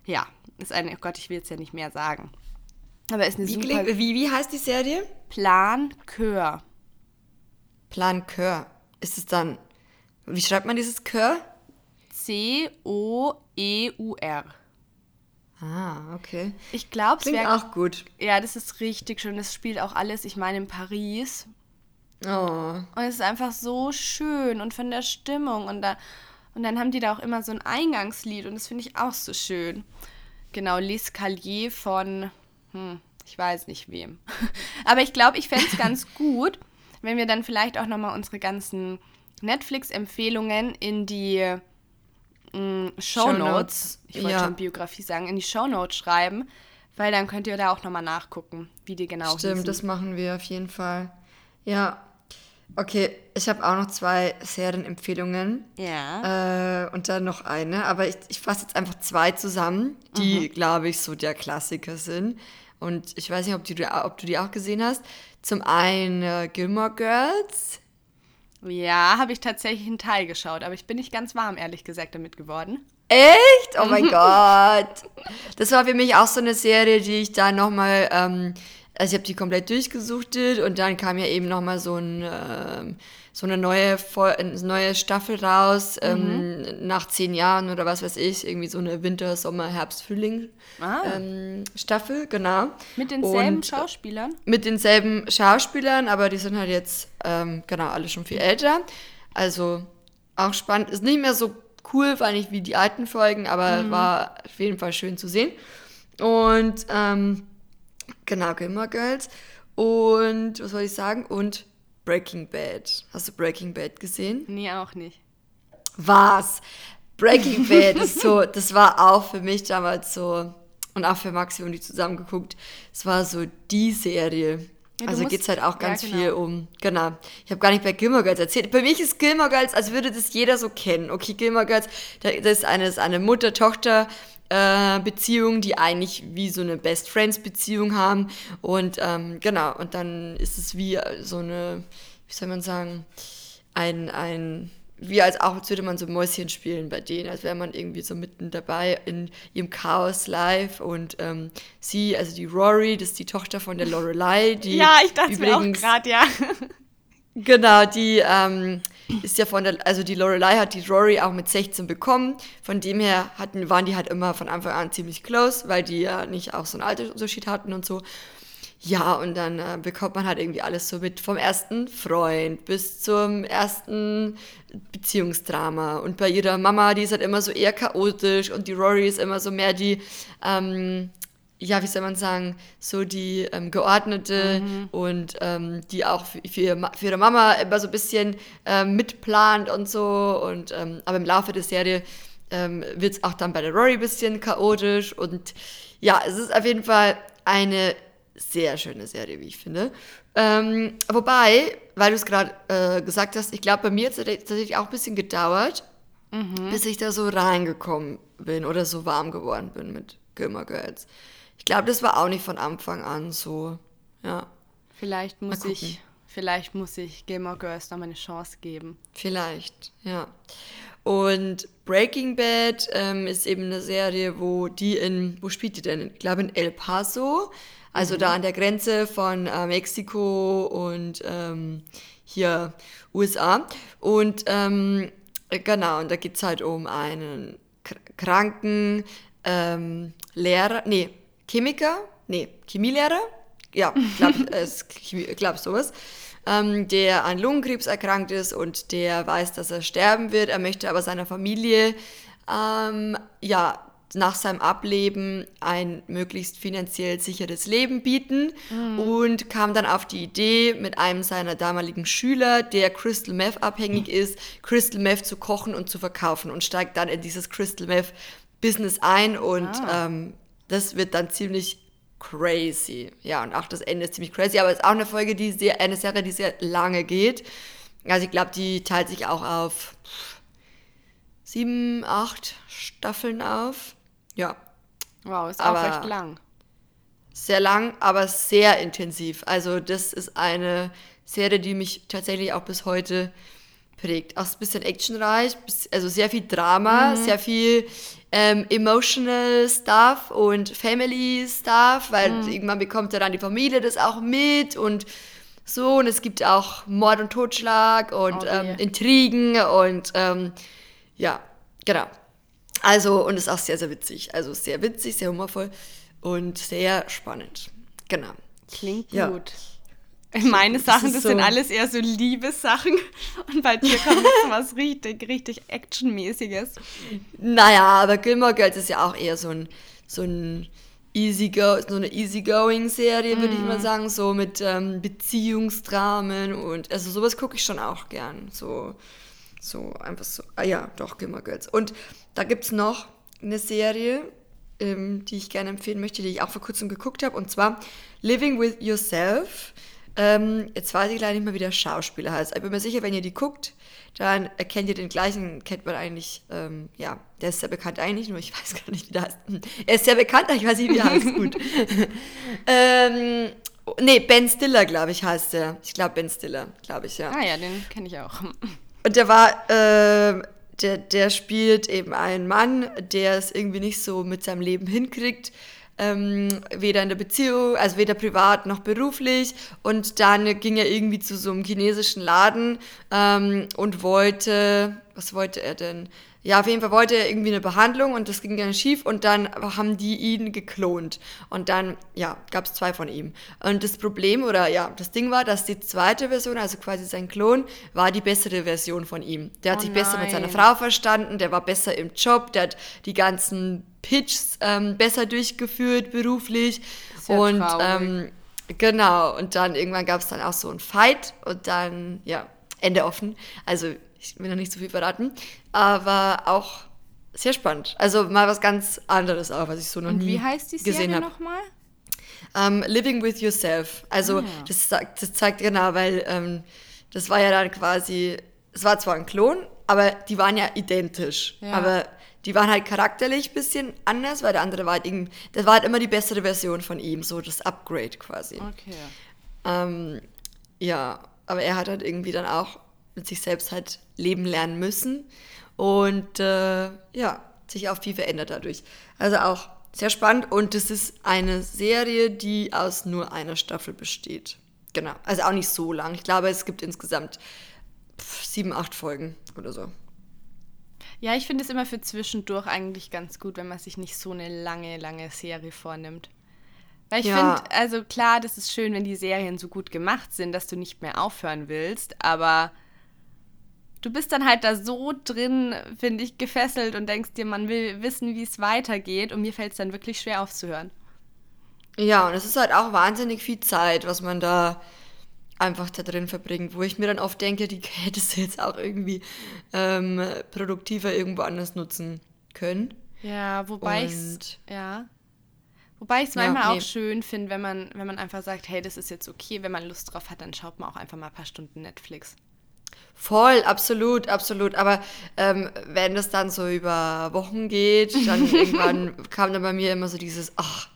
Speaker 1: ja, ist eine, oh Gott, ich will jetzt ja nicht mehr sagen.
Speaker 2: Aber ist eine wie, super... Wie, wie heißt die Serie?
Speaker 1: Plan Coeur.
Speaker 2: Plan Coeur. Ist es dann wie schreibt man dieses Chör?
Speaker 1: C-O-E-U-R.
Speaker 2: Ah, okay.
Speaker 1: Ich glaube,
Speaker 2: es wäre auch gut.
Speaker 1: Ja, das ist richtig schön. Das spielt auch alles, ich meine, in Paris. Oh. Und es ist einfach so schön und von der Stimmung und da und dann haben die da auch immer so ein Eingangslied und das finde ich auch so schön. Genau, L'Escalier von, hm, ich weiß nicht wem. Aber ich glaube, ich fände es ganz gut, wenn wir dann vielleicht auch nochmal unsere ganzen Netflix-Empfehlungen in die mm, Show Notes, ich wollte ja. schon Biografie sagen, in die Show Notes schreiben, weil dann könnt ihr da auch nochmal nachgucken, wie die genau
Speaker 2: Stimmt, hießen. das machen wir auf jeden Fall. Ja. Okay, ich habe auch noch zwei Serienempfehlungen. Ja. Äh, und dann noch eine, aber ich, ich fasse jetzt einfach zwei zusammen, die, mhm. glaube ich, so der Klassiker sind. Und ich weiß nicht, ob, die, ob du die auch gesehen hast. Zum einen äh, Gilmore Girls.
Speaker 1: Ja, habe ich tatsächlich einen Teil geschaut, aber ich bin nicht ganz warm, ehrlich gesagt, damit geworden.
Speaker 2: Echt? Oh mein Gott. Das war für mich auch so eine Serie, die ich dann nochmal, ähm, also ich habe die komplett durchgesuchtet und dann kam ja eben nochmal so ein, ähm, so eine neue, neue Staffel raus, ähm, mhm. nach zehn Jahren oder was weiß ich, irgendwie so eine Winter, Sommer, Herbst, Frühling ah. ähm, Staffel, genau.
Speaker 1: Mit denselben Und, Schauspielern?
Speaker 2: Mit denselben Schauspielern, aber die sind halt jetzt, ähm, genau, alle schon viel älter. Also auch spannend. Ist nicht mehr so cool, fand ich, wie die alten Folgen, aber mhm. war auf jeden Fall schön zu sehen. Und ähm, genau, Gilmore Girls. Und was soll ich sagen? Und Breaking Bad. Hast du Breaking Bad gesehen?
Speaker 1: Nee, auch nicht.
Speaker 2: Was? Breaking Bad ist so, das war auch für mich damals so, und auch für Maxi und die zusammen geguckt, es war so die Serie. Ja, also geht es halt auch ganz ja, genau. viel um, genau. Ich habe gar nicht bei Gilmore Girls erzählt. Bei mich ist Gilmore Girls, als würde das jeder so kennen. Okay, Gilmore Girls, das ist eine, das ist eine Mutter-Tochter- äh, Beziehung, die eigentlich wie so eine Best Friends Beziehung haben. Und ähm, genau, und dann ist es wie so eine, wie soll man sagen, ein, ein, wie als auch, als würde man so Mäuschen spielen bei denen, als wäre man irgendwie so mitten dabei in ihrem Chaos live und ähm, sie, also die Rory, das ist die Tochter von der Lorelei, die
Speaker 1: Ja, ich dachte übrigens, mir auch gerade, ja.
Speaker 2: Genau, die ähm, ist ja von der, also die Lorelei hat die Rory auch mit 16 bekommen. Von dem her hatten, waren die halt immer von Anfang an ziemlich close, weil die ja nicht auch so einen Altersunterschied hatten und so. Ja, und dann äh, bekommt man halt irgendwie alles so mit, vom ersten Freund bis zum ersten Beziehungsdrama. Und bei ihrer Mama, die ist halt immer so eher chaotisch und die Rory ist immer so mehr die, ähm, ja, wie soll man sagen, so die ähm, Geordnete mhm. und ähm, die auch für, für, ihre Mama immer so ein bisschen ähm, mitplant und so. Und, ähm, aber im Laufe der Serie ähm, wird es auch dann bei der Rory ein bisschen chaotisch. Und ja, es ist auf jeden Fall eine sehr schöne Serie, wie ich finde. Ähm, wobei, weil du es gerade äh, gesagt hast, ich glaube, bei mir hat es tatsächlich auch ein bisschen gedauert, mhm. bis ich da so reingekommen bin oder so warm geworden bin mit Gilmore Girls. Ich glaube, das war auch nicht von Anfang an so. Ja.
Speaker 1: Vielleicht muss ich, vielleicht muss ich Gilmore Girls noch mal eine Chance geben.
Speaker 2: Vielleicht, ja. Und Breaking Bad ähm, ist eben eine Serie, wo die in, wo spielt die denn? Ich glaube in El Paso. Also da an der Grenze von äh, Mexiko und ähm, hier USA. Und ähm, genau, und da geht es halt um einen kranken ähm, Lehrer, nee, Chemiker, nee, Chemielehrer, ja, glaub, äh, glaub sowas, ähm, der an Lungenkrebs erkrankt ist und der weiß, dass er sterben wird. Er möchte aber seiner Familie ähm, ja nach seinem Ableben ein möglichst finanziell sicheres Leben bieten mhm. und kam dann auf die Idee, mit einem seiner damaligen Schüler, der Crystal Meth abhängig mhm. ist, Crystal Meth zu kochen und zu verkaufen und steigt dann in dieses Crystal Meth Business ein und ah. ähm, das wird dann ziemlich crazy. Ja, und auch das Ende ist ziemlich crazy, aber es ist auch eine Folge, die sehr, eine Serie, die sehr lange geht. Also ich glaube, die teilt sich auch auf sieben, acht Staffeln auf. Ja.
Speaker 1: Wow, ist aber auch recht lang.
Speaker 2: Sehr lang, aber sehr intensiv. Also das ist eine Serie, die mich tatsächlich auch bis heute prägt. Auch ein bisschen actionreich, also sehr viel Drama, mhm. sehr viel ähm, emotional Stuff und Family Stuff, weil mhm. irgendwann bekommt ja dann die Familie das auch mit und so. Und es gibt auch Mord und Totschlag und oh, ähm, Intrigen und ähm, ja, genau. Also, und es ist auch sehr, sehr witzig. Also sehr witzig, sehr humorvoll und sehr spannend. Genau.
Speaker 1: Klingt ja. gut. Meine Sachen, das so sind alles eher so Liebessachen. Und bei dir kommt jetzt was richtig, richtig Actionmäßiges.
Speaker 2: Naja, aber Gilmore Girls ist ja auch eher so ein, so ein easy go, so eine easygoing-Serie, würde mm. ich mal mhm. sagen. So mit ähm, Beziehungsdramen und also sowas gucke ich schon auch gern. So, so einfach so. Ah ja, doch, Gilmore Girls. Und da gibt es noch eine Serie, ähm, die ich gerne empfehlen möchte, die ich auch vor kurzem geguckt habe. Und zwar Living with Yourself ähm, jetzt weiß ich leider nicht mehr, wie der Schauspieler heißt. Ich bin mir sicher, wenn ihr die guckt, dann erkennt ihr den gleichen, kennt man eigentlich, ähm, ja, der ist sehr bekannt eigentlich, nur ich weiß gar nicht, wie der heißt. Er ist sehr bekannt, aber ich weiß nicht, wie der heißt. Gut. ähm, nee, Ben Stiller, glaube ich, heißt der. Ich glaube, Ben Stiller, glaube ich, ja.
Speaker 1: Ah ja, den kenne ich auch.
Speaker 2: Und der war, äh, der, der spielt eben einen Mann, der es irgendwie nicht so mit seinem Leben hinkriegt ähm, weder in der Beziehung, also weder privat noch beruflich. Und dann ging er irgendwie zu so einem chinesischen Laden ähm, und wollte, was wollte er denn? Ja, auf jeden Fall wollte er irgendwie eine Behandlung und das ging dann schief und dann haben die ihn geklont. Und dann, ja, gab es zwei von ihm. Und das Problem oder ja, das Ding war, dass die zweite Version, also quasi sein Klon, war die bessere Version von ihm. Der hat oh sich nein. besser mit seiner Frau verstanden, der war besser im Job, der hat die ganzen Pitchs ähm, besser durchgeführt beruflich. Sehr und ähm, genau, und dann irgendwann gab es dann auch so ein Fight und dann, ja, Ende offen. Also ich will noch nicht so viel verraten, aber auch sehr spannend. Also mal was ganz anderes auch, was ich so noch und nie gesehen habe. Wie heißt die Serie nochmal? Um, ähm, Living with Yourself. Also ah. das, das zeigt genau, weil ähm, das war ja dann quasi, es war zwar ein Klon, aber die waren ja identisch. Ja. Aber die waren halt charakterlich ein bisschen anders, weil der andere war halt irgendwie, das war halt immer die bessere Version von ihm, so das Upgrade quasi. Okay. Ähm, ja, aber er hat halt irgendwie dann auch mit sich selbst halt leben lernen müssen und äh, ja, sich auch viel verändert dadurch. Also auch sehr spannend und es ist eine Serie, die aus nur einer Staffel besteht. Genau, also auch nicht so lang. Ich glaube, es gibt insgesamt sieben, acht Folgen oder so.
Speaker 1: Ja, ich finde es immer für zwischendurch eigentlich ganz gut, wenn man sich nicht so eine lange, lange Serie vornimmt. Weil ich ja. finde, also klar, das ist schön, wenn die Serien so gut gemacht sind, dass du nicht mehr aufhören willst, aber du bist dann halt da so drin, finde ich, gefesselt und denkst dir, man will wissen, wie es weitergeht und mir fällt es dann wirklich schwer aufzuhören.
Speaker 2: Ja, und es ist halt auch wahnsinnig viel Zeit, was man da einfach da drin verbringt, wo ich mir dann oft denke, die hättest du jetzt auch irgendwie ähm, produktiver irgendwo anders nutzen können.
Speaker 1: Ja, wobei ich ja. Wobei ich es manchmal ja, nee. auch schön finde, wenn man, wenn man einfach sagt, hey, das ist jetzt okay, wenn man Lust drauf hat, dann schaut man auch einfach mal ein paar Stunden Netflix.
Speaker 2: Voll, absolut, absolut. Aber ähm, wenn das dann so über Wochen geht, dann irgendwann kam dann bei mir immer so dieses, ach,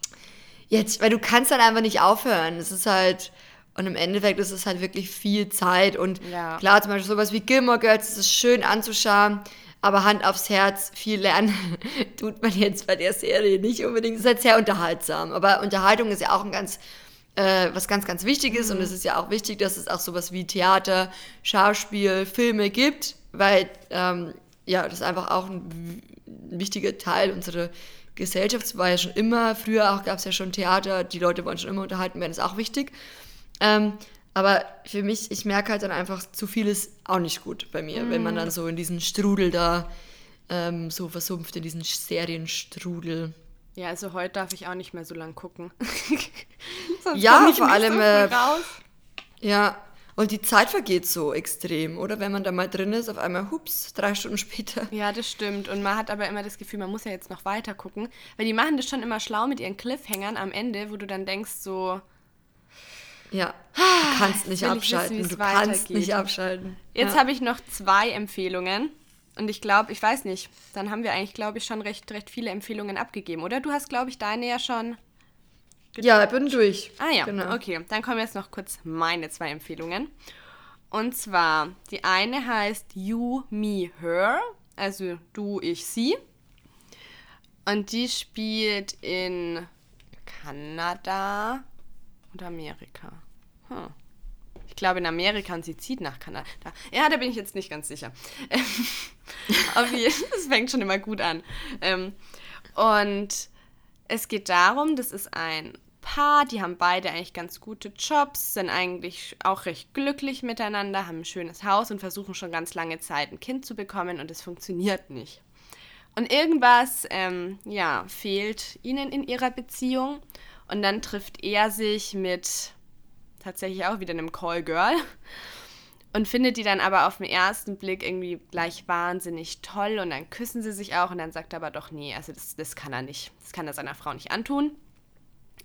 Speaker 2: jetzt, weil du kannst dann einfach nicht aufhören. Es ist halt, und im Endeffekt ist es halt wirklich viel Zeit. Und ja. klar, zum Beispiel sowas wie Gilmore Girls, das ist schön anzuschauen. Aber Hand aufs Herz, viel lernen tut man jetzt bei der Serie nicht unbedingt. Es ist halt sehr unterhaltsam. Aber Unterhaltung ist ja auch ein ganz, äh, was ganz, ganz Wichtiges. Mhm. Und es ist ja auch wichtig, dass es auch sowas wie Theater, Schauspiel, Filme gibt, weil ähm, ja, das einfach auch ein, wichtiger Teil unserer Gesellschaft war ja schon immer. Früher auch gab es ja schon Theater, die Leute wollen schon immer unterhalten werden, ist auch wichtig. Ähm, aber für mich, ich merke halt dann einfach, zu viel ist auch nicht gut bei mir, mm. wenn man dann so in diesen Strudel da ähm, so versumpft, in diesen Serienstrudel.
Speaker 1: Ja, also heute darf ich auch nicht mehr so lang gucken.
Speaker 2: ja, vor allem. Äh, ja, und die Zeit vergeht so extrem, oder? Wenn man da mal drin ist, auf einmal, hups, drei Stunden später.
Speaker 1: Ja, das stimmt. Und man hat aber immer das Gefühl, man muss ja jetzt noch weiter gucken. Weil die machen das schon immer schlau mit ihren Cliffhängern am Ende, wo du dann denkst, so,
Speaker 2: ja, du kannst nicht abschalten. Wissen, du kannst nicht abschalten.
Speaker 1: Jetzt
Speaker 2: ja.
Speaker 1: habe ich noch zwei Empfehlungen. Und ich glaube, ich weiß nicht, dann haben wir eigentlich, glaube ich, schon recht, recht viele Empfehlungen abgegeben, oder? Du hast, glaube ich, deine ja schon.
Speaker 2: Ja, ich bin durch.
Speaker 1: Ah ja, genau. okay. Dann kommen jetzt noch kurz meine zwei Empfehlungen. Und zwar, die eine heißt You, Me, Her, also du, ich, sie. Und die spielt in Kanada, und Amerika. Hm. Ich glaube in Amerika und sie zieht nach Kanada. Ja, da bin ich jetzt nicht ganz sicher. Das fängt schon immer gut an. Ähm, und es geht darum, das ist ein Paar, die haben beide eigentlich ganz gute Jobs, sind eigentlich auch recht glücklich miteinander, haben ein schönes Haus und versuchen schon ganz lange Zeit ein Kind zu bekommen und es funktioniert nicht. Und irgendwas, ähm, ja, fehlt ihnen in ihrer Beziehung und dann trifft er sich mit tatsächlich auch wieder einem Call Girl und findet die dann aber auf den ersten Blick irgendwie gleich wahnsinnig toll und dann küssen sie sich auch und dann sagt er aber doch, nee, also das, das kann er nicht. Das kann er seiner Frau nicht antun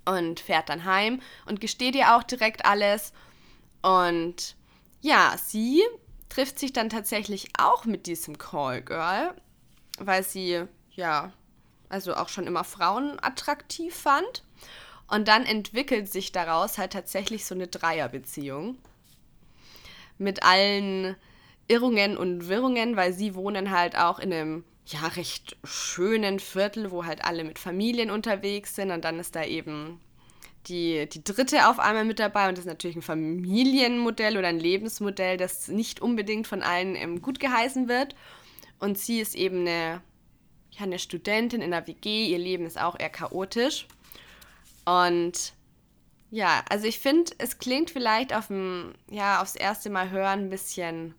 Speaker 1: und fährt dann heim und gesteht ihr auch direkt alles. Und ja, sie trifft sich dann tatsächlich auch mit diesem Call Girl, weil sie ja, also auch schon immer Frauen attraktiv fand. Und dann entwickelt sich daraus halt tatsächlich so eine Dreierbeziehung. Mit allen Irrungen und Wirrungen, weil sie wohnen halt auch in einem ja recht schönen Viertel, wo halt alle mit Familien unterwegs sind. Und dann ist da eben die, die dritte auf einmal mit dabei. Und das ist natürlich ein Familienmodell oder ein Lebensmodell, das nicht unbedingt von allen ähm, gut geheißen wird. Und sie ist eben eine, ja, eine Studentin in der WG. Ihr Leben ist auch eher chaotisch. Und ja, also ich finde, es klingt vielleicht auf dem, ja, aufs erste Mal hören ein bisschen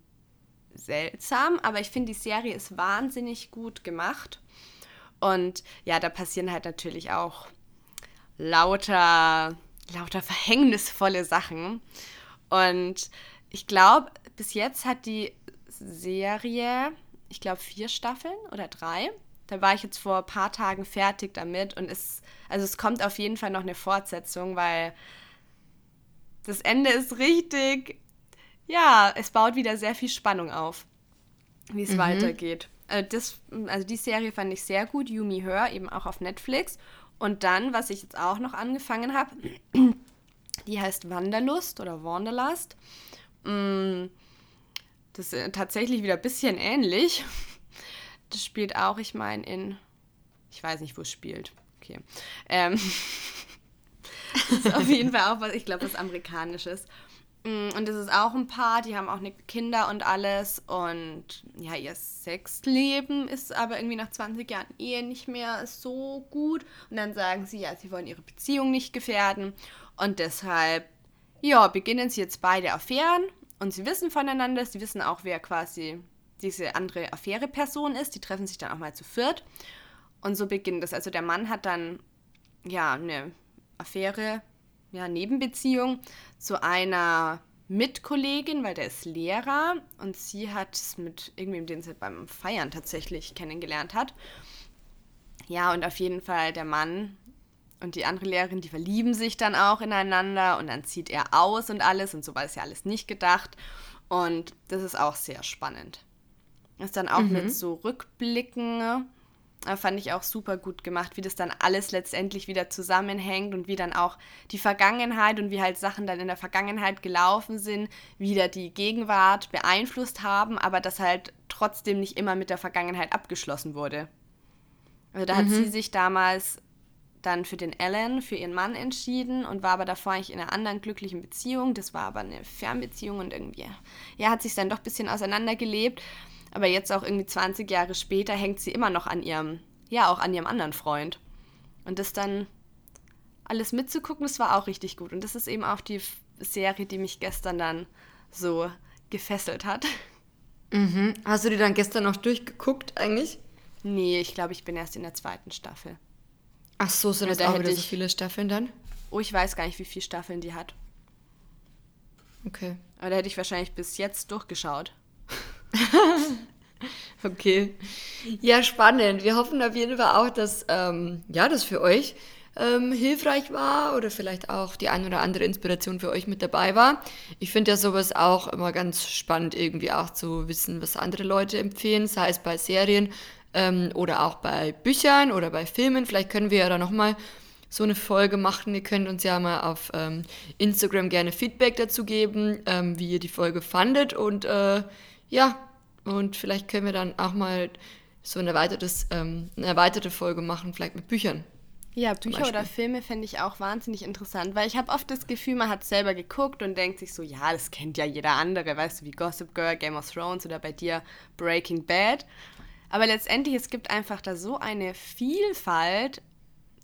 Speaker 1: seltsam, aber ich finde, die Serie ist wahnsinnig gut gemacht. Und ja, da passieren halt natürlich auch lauter, lauter verhängnisvolle Sachen. Und ich glaube, bis jetzt hat die Serie, ich glaube, vier Staffeln oder drei. Da war ich jetzt vor ein paar Tagen fertig damit und es, also es kommt auf jeden Fall noch eine Fortsetzung, weil das Ende ist richtig, ja, es baut wieder sehr viel Spannung auf, wie es mhm. weitergeht. Also, das, also die Serie fand ich sehr gut, Yumi Her, eben auch auf Netflix. Und dann, was ich jetzt auch noch angefangen habe, die heißt Wanderlust oder Wanderlust. Mm, das ist tatsächlich wieder ein bisschen ähnlich. Das spielt auch, ich meine, in. Ich weiß nicht, wo es spielt. Okay. Ähm, das ist auf jeden Fall auch was, ich glaube, was Amerikanisches. Mm, und das ist auch ein Paar, die haben auch eine Kinder und alles. Und ja, ihr Sexleben ist aber irgendwie nach 20 Jahren Ehe nicht mehr so gut. Und dann sagen sie, ja, sie wollen ihre Beziehung nicht gefährden. Und deshalb, ja, beginnen sie jetzt beide Affären. Und sie wissen voneinander, sie wissen auch, wer quasi diese andere Affäre-Person ist. Die treffen sich dann auch mal zu viert. Und so beginnt es. Also der Mann hat dann ja eine Affäre, ja, Nebenbeziehung zu einer Mitkollegin, weil der ist Lehrer und sie hat es mit irgendwem, den sie beim Feiern tatsächlich kennengelernt hat. Ja, und auf jeden Fall der Mann und die andere Lehrerin, die verlieben sich dann auch ineinander und dann zieht er aus und alles und so war es ja alles nicht gedacht. Und das ist auch sehr spannend. Ist dann auch mhm. mit so Rückblicken äh, fand ich auch super gut gemacht, wie das dann alles letztendlich wieder zusammenhängt und wie dann auch die Vergangenheit und wie halt Sachen dann in der Vergangenheit gelaufen sind, wieder die Gegenwart beeinflusst haben, aber das halt trotzdem nicht immer mit der Vergangenheit abgeschlossen wurde. Also da mhm. hat sie sich damals dann für den Alan, für ihren Mann entschieden und war aber davor eigentlich in einer anderen glücklichen Beziehung. Das war aber eine Fernbeziehung und irgendwie, ja, hat sich dann doch ein bisschen auseinandergelebt. Aber jetzt auch irgendwie 20 Jahre später hängt sie immer noch an ihrem, ja, auch an ihrem anderen Freund. Und das dann alles mitzugucken, das war auch richtig gut. Und das ist eben auch die Serie, die mich gestern dann so gefesselt hat.
Speaker 2: Mhm. Hast du die dann gestern noch durchgeguckt eigentlich?
Speaker 1: Nee, ich glaube, ich bin erst in der zweiten Staffel.
Speaker 2: Ach so, sind das da auch wieder ich, so viele Staffeln dann?
Speaker 1: Oh, ich weiß gar nicht, wie viele Staffeln die hat.
Speaker 2: Okay.
Speaker 1: Aber da hätte ich wahrscheinlich bis jetzt durchgeschaut.
Speaker 2: okay. Ja, spannend. Wir hoffen auf jeden Fall auch, dass ähm, ja, das für euch ähm, hilfreich war oder vielleicht auch die ein oder andere Inspiration für euch mit dabei war. Ich finde ja sowas auch immer ganz spannend, irgendwie auch zu wissen, was andere Leute empfehlen, sei es bei Serien ähm, oder auch bei Büchern oder bei Filmen. Vielleicht können wir ja da nochmal so eine Folge machen. Ihr könnt uns ja mal auf ähm, Instagram gerne Feedback dazu geben, ähm, wie ihr die Folge fandet und äh, ja, und vielleicht können wir dann auch mal so ein erweitertes, ähm, eine erweiterte Folge machen, vielleicht mit Büchern.
Speaker 1: Ja, Bücher oder Filme fände ich auch wahnsinnig interessant, weil ich habe oft das Gefühl, man hat selber geguckt und denkt sich so, ja, das kennt ja jeder andere, weißt du, wie Gossip Girl, Game of Thrones oder bei dir Breaking Bad. Aber letztendlich, es gibt einfach da so eine Vielfalt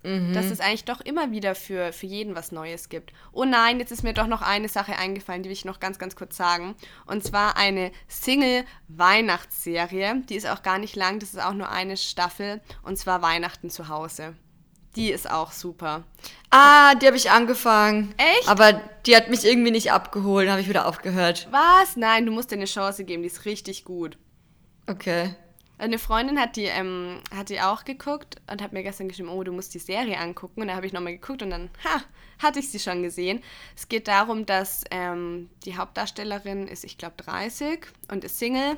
Speaker 1: Mhm. Dass es eigentlich doch immer wieder für, für jeden was Neues gibt. Oh nein, jetzt ist mir doch noch eine Sache eingefallen, die will ich noch ganz, ganz kurz sagen. Und zwar eine Single-Weihnachtsserie. Die ist auch gar nicht lang, das ist auch nur eine Staffel. Und zwar Weihnachten zu Hause. Die ist auch super.
Speaker 2: Ah, die habe ich angefangen. Echt? Aber die hat mich irgendwie nicht abgeholt, habe ich wieder aufgehört.
Speaker 1: Was? Nein, du musst dir eine Chance geben, die ist richtig gut.
Speaker 2: Okay.
Speaker 1: Eine Freundin hat die, ähm, hat die auch geguckt und hat mir gestern geschrieben, oh, du musst die Serie angucken. Und da habe ich nochmal geguckt und dann, ha, hatte ich sie schon gesehen. Es geht darum, dass ähm, die Hauptdarstellerin ist, ich glaube, 30 und ist Single.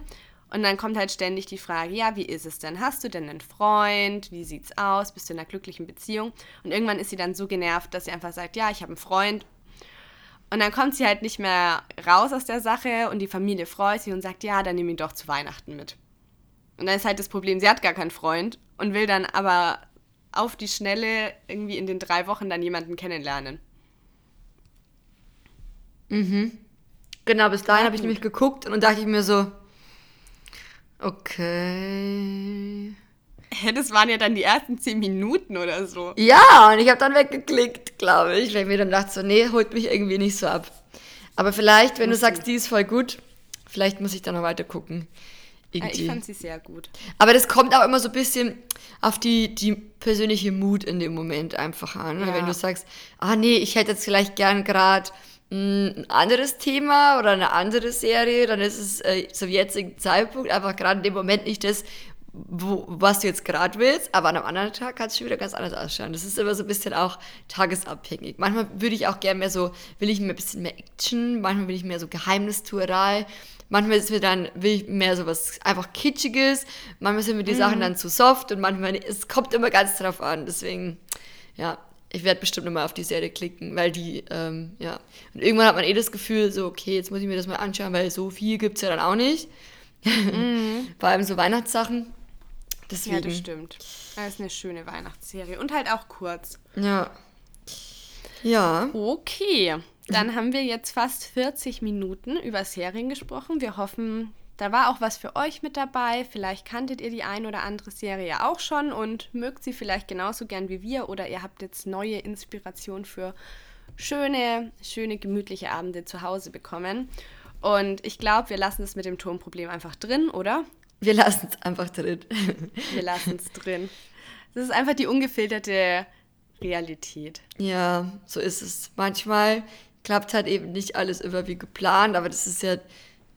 Speaker 1: Und dann kommt halt ständig die Frage, ja, wie ist es denn? Hast du denn einen Freund? Wie sieht's aus? Bist du in einer glücklichen Beziehung? Und irgendwann ist sie dann so genervt, dass sie einfach sagt, ja, ich habe einen Freund. Und dann kommt sie halt nicht mehr raus aus der Sache und die Familie freut sich und sagt, ja, dann nimm ihn doch zu Weihnachten mit. Und dann ist halt das Problem, sie hat gar keinen Freund und will dann aber auf die Schnelle irgendwie in den drei Wochen dann jemanden kennenlernen.
Speaker 2: Mhm. Genau, bis dahin habe ich nämlich geguckt und dann dachte ich mir so, okay.
Speaker 1: Das waren ja dann die ersten zehn Minuten oder so.
Speaker 2: Ja, und ich habe dann weggeklickt, glaube ich, weil ich mir dann dachte so, nee, holt mich irgendwie nicht so ab. Aber vielleicht, wenn du sagst, die ist voll gut, vielleicht muss ich dann noch weiter gucken.
Speaker 1: Irgendwie. Ich fand sie sehr gut.
Speaker 2: Aber das kommt auch immer so ein bisschen auf die, die persönliche Mut in dem Moment einfach an. Ja. Wenn du sagst, ah nee, ich hätte jetzt vielleicht gern gerade ein anderes Thema oder eine andere Serie, dann ist es äh, zum jetzigen Zeitpunkt einfach gerade in dem Moment nicht das, wo, was du jetzt gerade willst, aber an einem anderen Tag kann es schon wieder ganz anders ausschauen. Das ist immer so ein bisschen auch tagesabhängig. Manchmal würde ich auch gerne mehr so, will ich mehr ein bisschen mehr Action, manchmal will ich mehr so Geheimnistuerei, Manchmal ist mir dann, will ich mehr so was einfach Kitschiges, manchmal sind mir die mhm. Sachen dann zu soft und manchmal, es kommt immer ganz drauf an. Deswegen, ja, ich werde bestimmt nochmal auf die Serie klicken, weil die, ähm, ja. Und irgendwann hat man eh das Gefühl, so, okay, jetzt muss ich mir das mal anschauen, weil so viel gibt es ja dann auch nicht. Mhm. Vor allem so Weihnachtssachen.
Speaker 1: Deswegen. Ja, das stimmt. Das ist eine schöne Weihnachtsserie und halt auch kurz.
Speaker 2: Ja. Ja.
Speaker 1: Okay. Dann haben wir jetzt fast 40 Minuten über Serien gesprochen. Wir hoffen, da war auch was für euch mit dabei. Vielleicht kanntet ihr die ein oder andere Serie auch schon und mögt sie vielleicht genauso gern wie wir oder ihr habt jetzt neue Inspiration für schöne, schöne, gemütliche Abende zu Hause bekommen. Und ich glaube, wir lassen es mit dem Tonproblem einfach drin, oder?
Speaker 2: Wir lassen es einfach drin.
Speaker 1: wir lassen es drin. Das ist einfach die ungefilterte Realität.
Speaker 2: Ja, so ist es. Manchmal klappt halt eben nicht alles immer wie geplant, aber das ist ja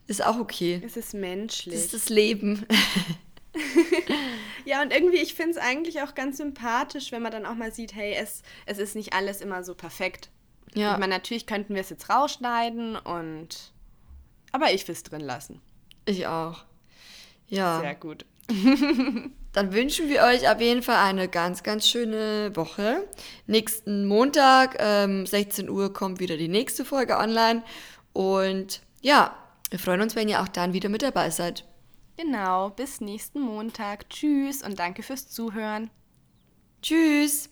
Speaker 2: ist auch okay.
Speaker 1: Es ist menschlich.
Speaker 2: Das ist das Leben.
Speaker 1: ja, und irgendwie, ich finde es eigentlich auch ganz sympathisch, wenn man dann auch mal sieht, hey, es, es ist nicht alles immer so perfekt. Ja. Ich meine, natürlich könnten wir es jetzt rausschneiden und. Aber ich will es drin lassen.
Speaker 2: Ich auch. Ja.
Speaker 1: Sehr gut.
Speaker 2: Dann wünschen wir euch auf jeden Fall eine ganz, ganz schöne Woche. Nächsten Montag, ähm, 16 Uhr, kommt wieder die nächste Folge online. Und ja, wir freuen uns, wenn ihr auch dann wieder mit dabei seid.
Speaker 1: Genau, bis nächsten Montag. Tschüss und danke fürs Zuhören.
Speaker 2: Tschüss.